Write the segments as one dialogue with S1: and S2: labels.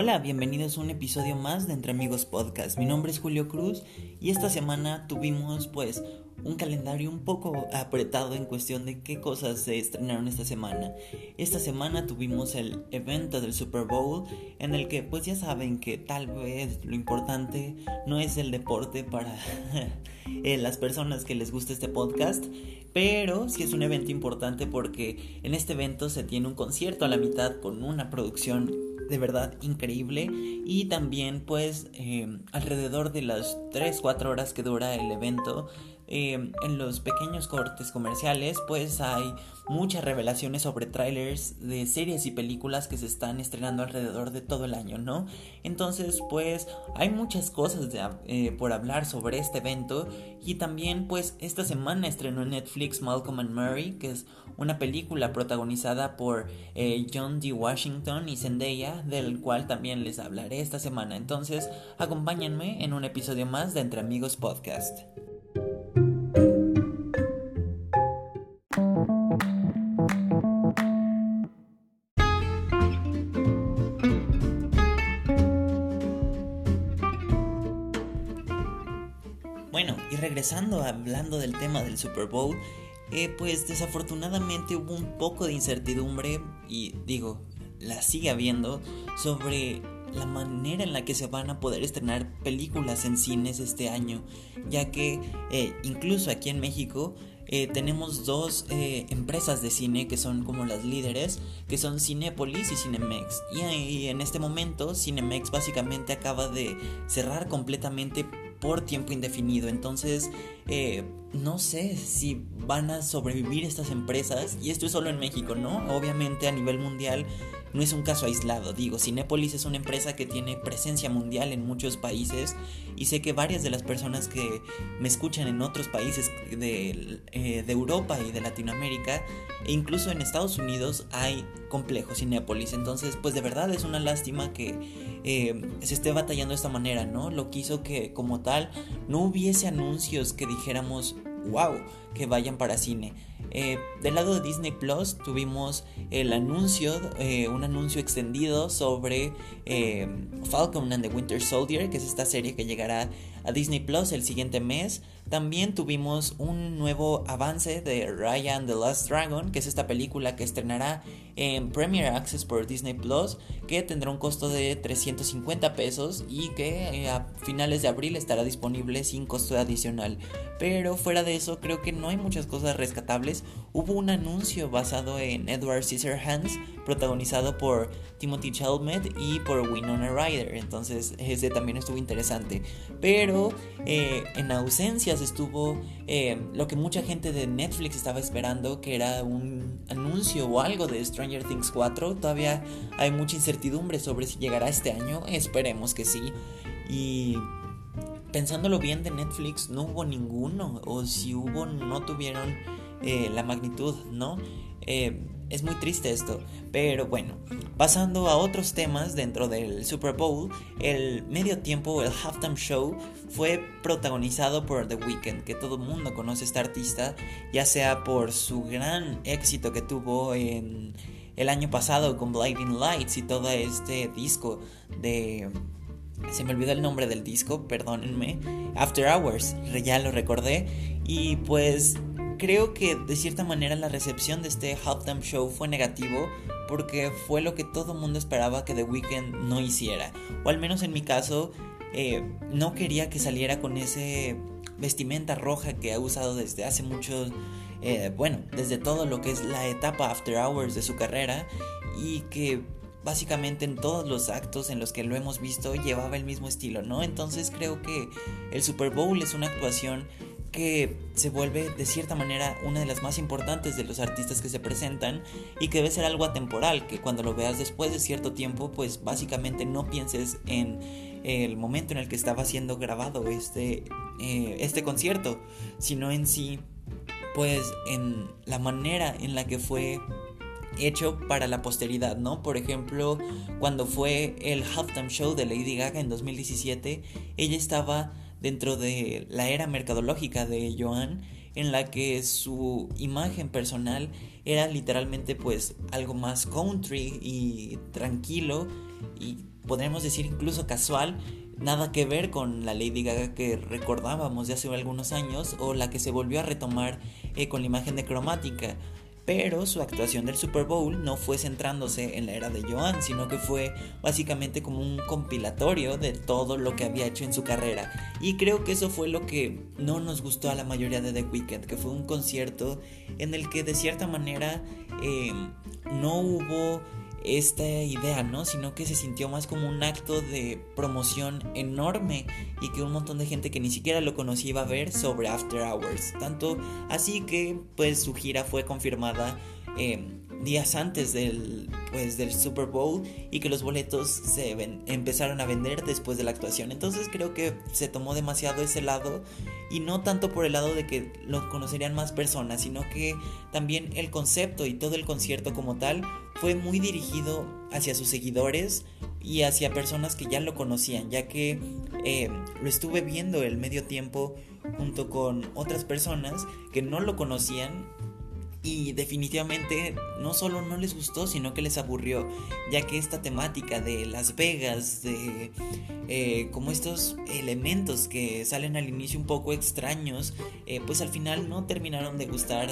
S1: Hola, bienvenidos a un episodio más de Entre Amigos Podcast. Mi nombre es Julio Cruz y esta semana tuvimos pues un calendario un poco apretado en cuestión de qué cosas se estrenaron esta semana. Esta semana tuvimos el evento del Super Bowl en el que pues ya saben que tal vez lo importante no es el deporte para eh, las personas que les gusta este podcast, pero sí es un evento importante porque en este evento se tiene un concierto a la mitad con una producción de verdad increíble. Y también pues eh, alrededor de las 3-4 horas que dura el evento eh, en los pequeños cortes comerciales pues hay muchas revelaciones sobre trailers de series y películas que se están estrenando alrededor de todo el año, ¿no? Entonces pues hay muchas cosas eh, por hablar sobre este evento y también pues esta semana estrenó en Netflix Malcolm and Mary que es una película protagonizada por eh, John D. Washington y Zendaya del cual también les hablaré esta semana. Entonces acompáñenme en un episodio más de Entre Amigos Podcast. Del tema del Super Bowl, eh, pues desafortunadamente hubo un poco de incertidumbre y digo, la sigue habiendo sobre la manera en la que se van a poder estrenar películas en cines este año, ya que eh, incluso aquí en México eh, tenemos dos empresas de cine que son como las líderes, que son Cinepolis y Cinemex. Y, en este momento Cinemex básicamente acaba de cerrar completamente por tiempo indefinido. Entonces, no sé si van a sobrevivir estas empresas. Y esto es solo en México, ¿no? Obviamente a nivel mundial no es un caso aislado. Digo, Cinepolis es una empresa que tiene presencia mundial en muchos países y sé que varias de las personas que me escuchan en otros países de, eh, Europa y de Latinoamérica e incluso en Estados Unidos hay complejos Cinepolis. Entonces, pues de verdad es una lástima que eh, se esté batallando de esta manera, ¿no? Lo que hizo que como tal no hubiese anuncios que dijéramos, wow, que vayan para cine. Eh, del lado de Disney Plus tuvimos el anuncio, un anuncio extendido sobre Falcon and the Winter Soldier, que es esta serie que llegará a Disney Plus el siguiente mes. También tuvimos un nuevo avance de Ryan the Last Dragon, que es esta película que estrenará en Premier Access por Disney Plus, que tendrá un costo de 350 pesos y que eh, a finales de abril estará disponible sin costo adicional. Pero fuera de eso, creo que no hay muchas cosas rescatables. Hubo un anuncio basado en Edward Scissorhands, protagonizado por Timothy Chalamet y por Winona Ryder. Entonces, ese también estuvo interesante. Pero eh, en ausencia estuvo eh, lo que mucha gente de Netflix estaba esperando, que era un anuncio o algo de Stranger Things 4. Todavía hay mucha incertidumbre sobre si llegará este año, esperemos que sí. Y pensándolo bien de Netflix, no hubo ninguno, o si hubo, no tuvieron eh, la magnitud, ¿no? Eh, es muy triste esto, pero bueno, pasando a otros temas dentro del Super Bowl, el medio tiempo, el halftime show, fue protagonizado por The Weeknd, que todo el mundo conoce este artista, ya sea por su gran éxito que tuvo en el año pasado con Blinding Lights y todo este disco de... Se me olvidó el nombre del disco, perdónenme. After Hours, ya lo recordé. Y pues creo que de cierta manera la recepción de este halftime show fue negativo porque fue lo que todo mundo esperaba que The Weeknd no hiciera. O al menos en mi caso, eh, no quería que saliera con ese vestimenta roja que ha usado desde hace mucho, eh, bueno, desde todo lo que es la etapa After Hours de su carrera y que básicamente en todos los actos en los que lo hemos visto llevaba el mismo estilo, ¿no? Entonces creo que el Super Bowl es una actuación que se vuelve de cierta manera una de las más importantes de los artistas que se presentan y que debe ser algo atemporal, que cuando lo veas después de cierto tiempo, pues básicamente no pienses en el momento en el que estaba siendo grabado este, eh, este concierto, sino en sí, pues en la manera en la que fue hecho para la posteridad, ¿no? Por ejemplo, cuando fue el halftime show de Lady Gaga en 2017, ella estaba dentro de la era mercadológica de Joan en la que su imagen personal era literalmente pues algo más country y tranquilo y podríamos decir incluso casual, nada que ver con la Lady Gaga que recordábamos de hace algunos años o la que se volvió a retomar eh, con la imagen de cromática. Pero su actuación del Super Bowl no fue centrándose en la era de Joan, sino que fue básicamente como un compilatorio de todo lo que había hecho en su carrera. Y creo que eso fue lo que no nos gustó a la mayoría de The Weeknd, que fue un concierto en el que de cierta manera eh, no hubo esta idea, ¿no? Sino que se sintió más como un acto de promoción enorme y que un montón de gente que ni siquiera lo conocía iba a ver sobre After Hours. Tanto así que pues su gira fue confirmada eh, días antes del, pues, del Super Bowl y que los boletos se empezaron a vender después de la actuación. Entonces creo que se tomó demasiado ese lado y no tanto por el lado de que lo conocerían más personas, sino que también el concepto y todo el concierto como tal fue muy dirigido hacia sus seguidores y hacia personas que ya lo conocían, ya que eh, lo estuve viendo el medio tiempo junto con otras personas que no lo conocían y definitivamente no solo no les gustó, sino que les aburrió, ya que esta temática de Las Vegas, de eh, como estos elementos que salen al inicio un poco extraños, eh, pues al final no terminaron de gustar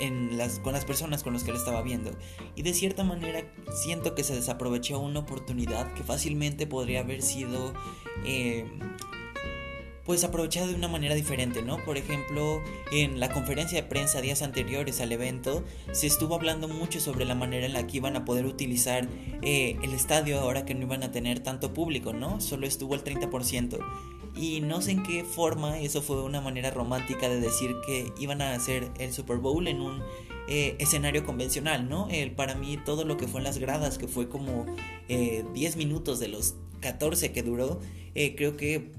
S1: en las, con las personas con las que lo estaba viendo. Y de cierta manera siento que se desaprovechó una oportunidad que fácilmente podría haber sido pues aprovechado de una manera diferente, ¿no? Por ejemplo, en la conferencia de prensa días anteriores al evento se estuvo hablando mucho sobre la manera en la que iban a poder utilizar eh, el estadio ahora que no iban a tener tanto público, ¿no? Solo estuvo el 30%. Y no sé en qué forma eso fue una manera romántica de decir que iban a hacer el Super Bowl en un eh, escenario convencional, ¿no? El, para mí todo lo que fue en las gradas, que fue como 10 eh, minutos de los 14 que duró, creo que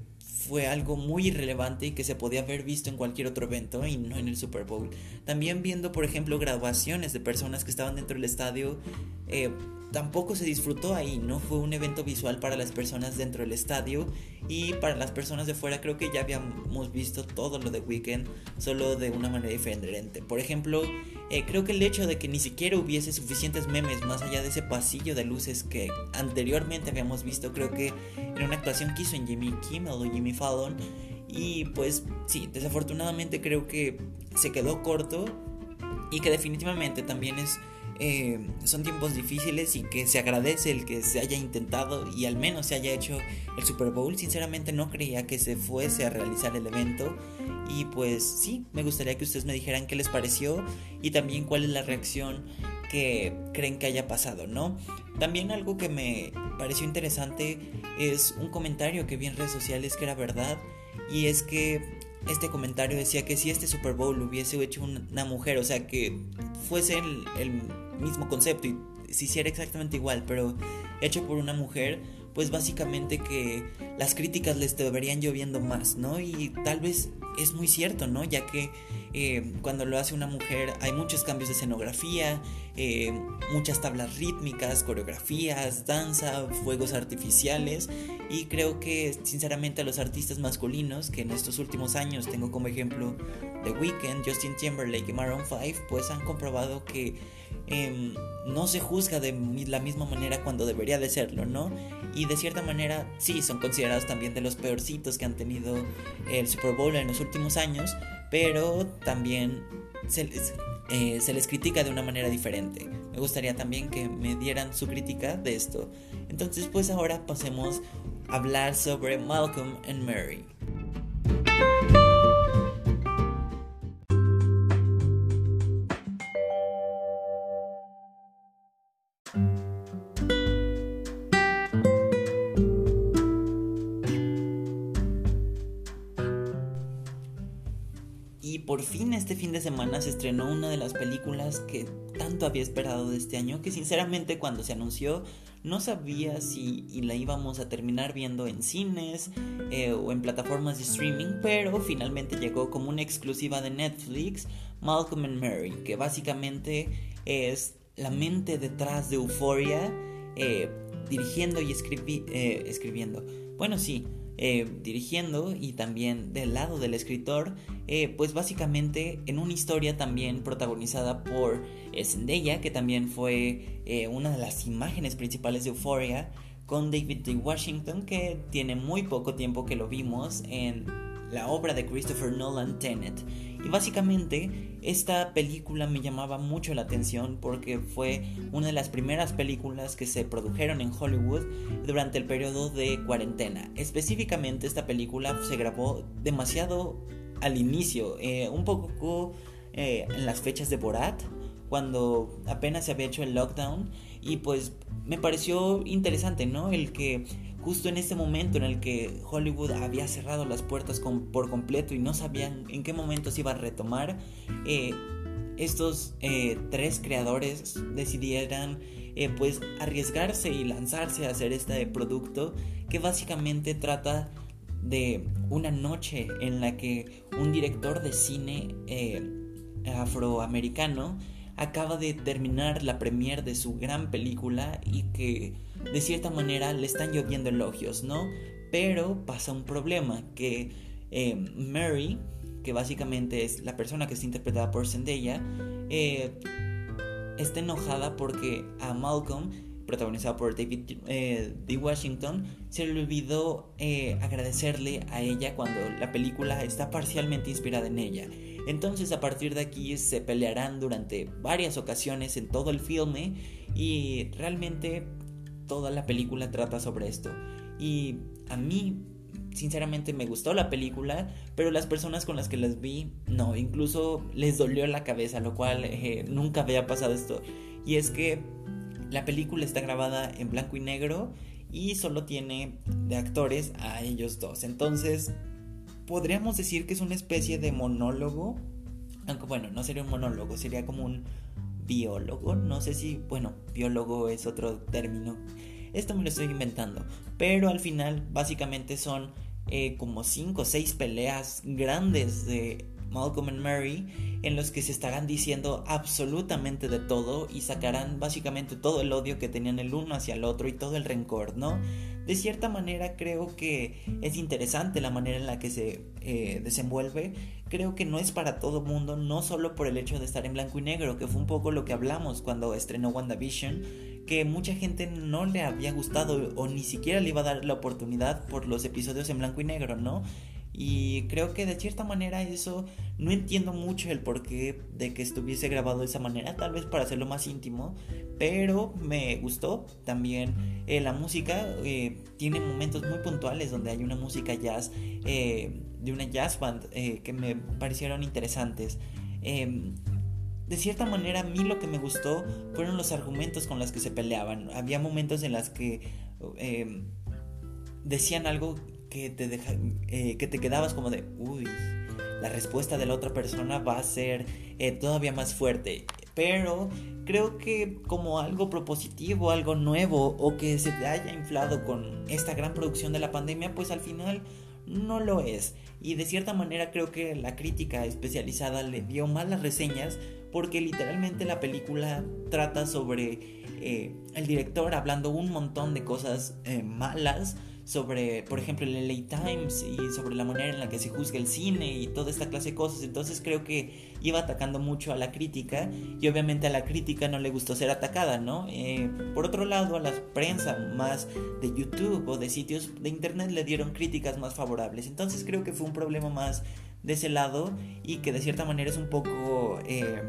S1: fue algo muy irrelevante y que se podía haber visto en cualquier otro evento y no en el Super Bowl. También viendo, por ejemplo, graduaciones de personas que estaban dentro del estadio, eh, tampoco se disfrutó ahí, no fue un evento visual para las personas dentro del estadio y para las personas de fuera creo que ya habíamos visto todo lo de Weekend, solo de una manera diferente. Por ejemplo, eh, creo que el hecho de que ni siquiera hubiese suficientes memes más allá de ese pasillo de luces que anteriormente habíamos visto, creo que era una actuación que hizo en Jimmy Kimmel o Jimmy Fallon y pues sí, desafortunadamente creo que se quedó corto y que definitivamente también es eh, son tiempos difíciles y que se agradece el que se haya intentado y al menos se haya hecho el Super Bowl. Sinceramente no creía que se fuese a realizar el evento y pues sí, me gustaría que ustedes me dijeran qué les pareció y también cuál es la reacción que creen que haya pasado, ¿no? También algo que me pareció interesante es un comentario que vi en redes sociales que era verdad y es que este comentario decía que si este Super Bowl hubiese hecho una mujer, o sea, que fuese el, mismo concepto y se hiciera exactamente igual, pero hecho por una mujer, pues básicamente que las críticas les deberían lloviendo más, ¿no? Y tal vez es muy cierto, ¿no? Ya que eh, cuando lo hace una mujer hay muchos cambios de escenografía, eh, muchas tablas rítmicas, coreografías, danza, fuegos artificiales y creo que sinceramente a los artistas masculinos que en estos últimos años tengo como ejemplo The Weeknd, Justin Timberlake y Maroon 5 pues han comprobado que em, no se juzga de la misma manera cuando debería de serlo, ¿no? Y de cierta manera sí son considerados también de los peorcitos que han tenido el Super Bowl en los últimos años, pero también se les, eh, se les critica de una manera diferente. Me gustaría también que me dieran su crítica de esto. Entonces pues ahora pasemos a hablar sobre Malcolm and Mary. Que tanto había esperado de este año, que sinceramente cuando se anunció no sabía si la íbamos a terminar viendo en cines eh, o en plataformas de streaming, pero finalmente llegó como una exclusiva de Netflix, Malcolm and Mary, que básicamente es la mente detrás de Euphoria, eh, dirigiendo y eh, escribiendo. Bueno, sí, eh, dirigiendo y también del lado del escritor, eh, pues básicamente en una historia también protagonizada por Zendaya, que también fue una de las imágenes principales de Euphoria, con David D. Washington, que tiene muy poco tiempo que lo vimos en la obra de Christopher Nolan, Tenet. Y básicamente esta película me llamaba mucho la atención porque fue una de las primeras películas que se produjeron en Hollywood durante el periodo de cuarentena. Específicamente esta película se grabó demasiado al inicio, eh, un poco eh, en las fechas de Borat, cuando apenas se había hecho el lockdown y pues me pareció interesante, ¿no? El que justo en este momento en el que Hollywood había cerrado las puertas por completo y no sabían en qué momento se iba a retomar, eh, estos eh, tres creadores decidieran eh, pues arriesgarse y lanzarse a hacer este producto que básicamente trata de una noche en la que un director de cine afroamericano acaba de terminar la premiere de su gran película y que de cierta manera le están lloviendo elogios, ¿no? Pero pasa un problema, que eh, Mary, que básicamente es la persona que está interpretada por Zendaya, eh, está enojada porque a Malcolm, protagonizado por David eh, D. Washington, se le olvidó agradecerle a ella cuando la película está parcialmente inspirada en ella. Entonces a partir de aquí se pelearán durante varias ocasiones en todo el filme y realmente toda la película trata sobre esto. Y a mí sinceramente me gustó la película, pero las personas con las que las vi, no, incluso les dolió la cabeza, lo cual eh, nunca había pasado esto. Y es que la película está grabada en blanco y negro y solo tiene de actores a ellos dos. Entonces, podríamos decir que es una especie de monólogo, aunque bueno, no sería un monólogo, sería como un biólogo, no sé si, bueno, biólogo es otro término, esto me lo estoy inventando, pero al final básicamente son eh, como 5 o 6 peleas grandes de Malcolm and Mary, en los que se estarán diciendo absolutamente de todo y sacarán básicamente todo el odio que tenían el uno hacia el otro y todo el rencor, ¿no? De cierta manera creo que es interesante la manera en la que se eh, desenvuelve. Creo que no es para todo mundo, no solo por el hecho de estar en blanco y negro, que fue un poco lo que hablamos cuando estrenó WandaVision, que mucha gente no le había gustado o ni siquiera le iba a dar la oportunidad por los episodios en blanco y negro, ¿no? Y creo que de cierta manera eso no entiendo mucho el porqué de que estuviese grabado de esa manera, tal vez para hacerlo más íntimo, pero me gustó también eh, la música. Eh, tiene momentos muy puntuales donde hay una música jazz eh, de una jazz band que me parecieron interesantes. Em, de cierta manera a mí lo que me gustó fueron los argumentos con los que se peleaban. Había momentos en los que em, decían algo que te, deja, eh, que te quedabas como de, uy, la respuesta de la otra persona va a ser eh, todavía más fuerte. Pero creo que como algo propositivo, algo nuevo o que se te haya inflado con esta gran producción de la pandemia, pues al final no lo es. Y de cierta manera creo que la crítica especializada le dio malas reseñas porque literalmente la película trata sobre eh, el director hablando un montón de cosas malas sobre, por ejemplo, el LA Times y sobre la manera en la que se juzga el cine y toda esta clase de cosas. Entonces creo que iba atacando mucho a la crítica y obviamente a la crítica no le gustó ser atacada, ¿no? Eh, por otro lado, a la prensa más de YouTube o de sitios de internet le dieron críticas más favorables. Entonces creo que fue un problema más de ese lado y que de cierta manera es un poco... Eh,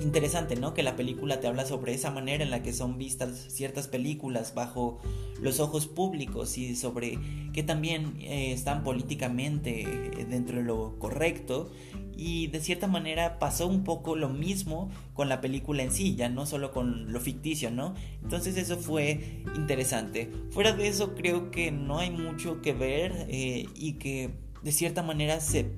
S1: interesante, ¿no? Que la película te habla sobre esa manera en la que son vistas ciertas películas bajo los ojos públicos y sobre que también eh, están políticamente eh, dentro de lo correcto y de cierta manera pasó un poco lo mismo con la película en sí, ya no solo con lo ficticio, ¿no? Entonces eso fue interesante. Fuera de eso creo que no hay mucho que ver eh, y que de cierta manera se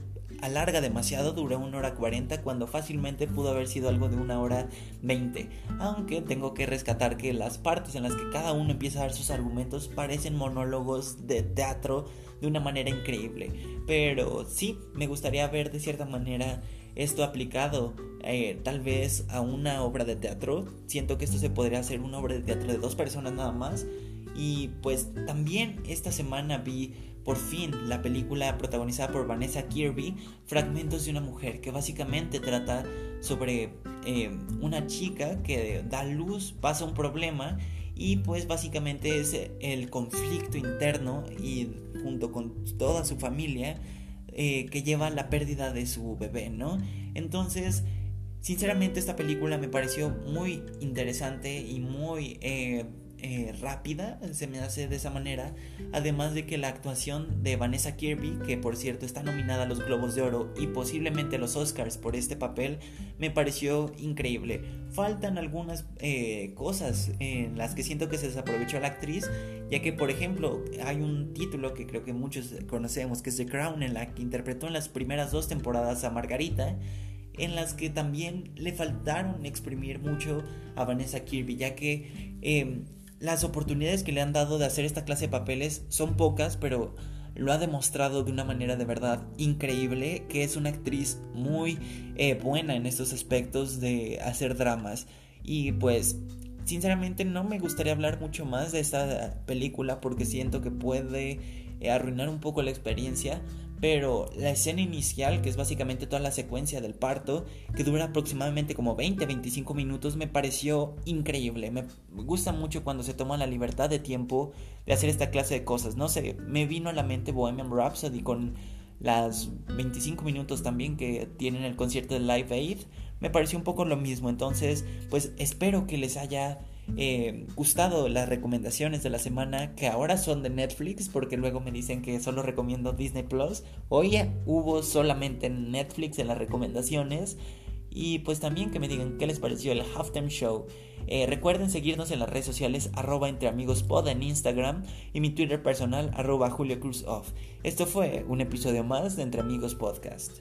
S1: alarga demasiado, dura una hora 40 cuando fácilmente pudo haber sido algo de una hora 20. Aunque tengo que rescatar que las partes en las que cada uno empieza a dar sus argumentos parecen monólogos de teatro de una manera increíble. Pero sí, me gustaría ver de cierta manera esto aplicado eh, tal vez a una obra de teatro. Siento que esto se podría hacer una obra de teatro de dos personas nada más Y pues también esta semana vi por fin la película protagonizada por Vanessa Kirby, Fragmentos de una mujer, que básicamente trata sobre eh, una chica que da luz, pasa un problema y pues básicamente es el conflicto interno y junto con toda su familia eh, que lleva la pérdida de su bebé, ¿no? Entonces, sinceramente esta película me pareció muy interesante y muy eh, eh, rápida, se me hace de esa manera. Además de que la actuación de Vanessa Kirby, que por cierto está nominada a los Globos de Oro y posiblemente los Oscars por este papel, me pareció increíble. Faltan algunas eh, cosas en las que siento que se desaprovechó la actriz, ya que por ejemplo hay un título que creo que muchos conocemos, que es The Crown, en la que interpretó en las primeras dos temporadas a Margarita en las que también le faltaron exprimir mucho a Vanessa Kirby, ya que em, las oportunidades que le han dado de hacer esta clase de papeles son pocas, pero lo ha demostrado de una manera de verdad increíble, que es una actriz muy eh, buena en estos aspectos de hacer dramas. Y pues, sinceramente no me gustaría hablar mucho más de esta película porque siento que puede eh, arruinar un poco la experiencia, pero la escena inicial, que es básicamente toda la secuencia del parto, que dura aproximadamente como 20-25 minutos, me pareció increíble. Me gusta mucho cuando se toma la libertad de tiempo de hacer esta clase de cosas. No sé, me vino a la mente Bohemian Rhapsody con las 25 minutos también que tienen el concierto de Live Aid. Me pareció un poco lo mismo. Entonces, pues espero que les haya eh, gustado las recomendaciones de la semana que ahora son de Netflix porque luego me dicen que solo recomiendo Disney Plus. Hoy hubo solamente Netflix en las recomendaciones. Y pues también que me digan qué les pareció el Halftime Show. Eh, recuerden seguirnos en las redes sociales arroba entre amigos pod en Instagram y mi Twitter personal arroba Julio Cruz Off. Esto fue un episodio más de Entre Amigos Podcast.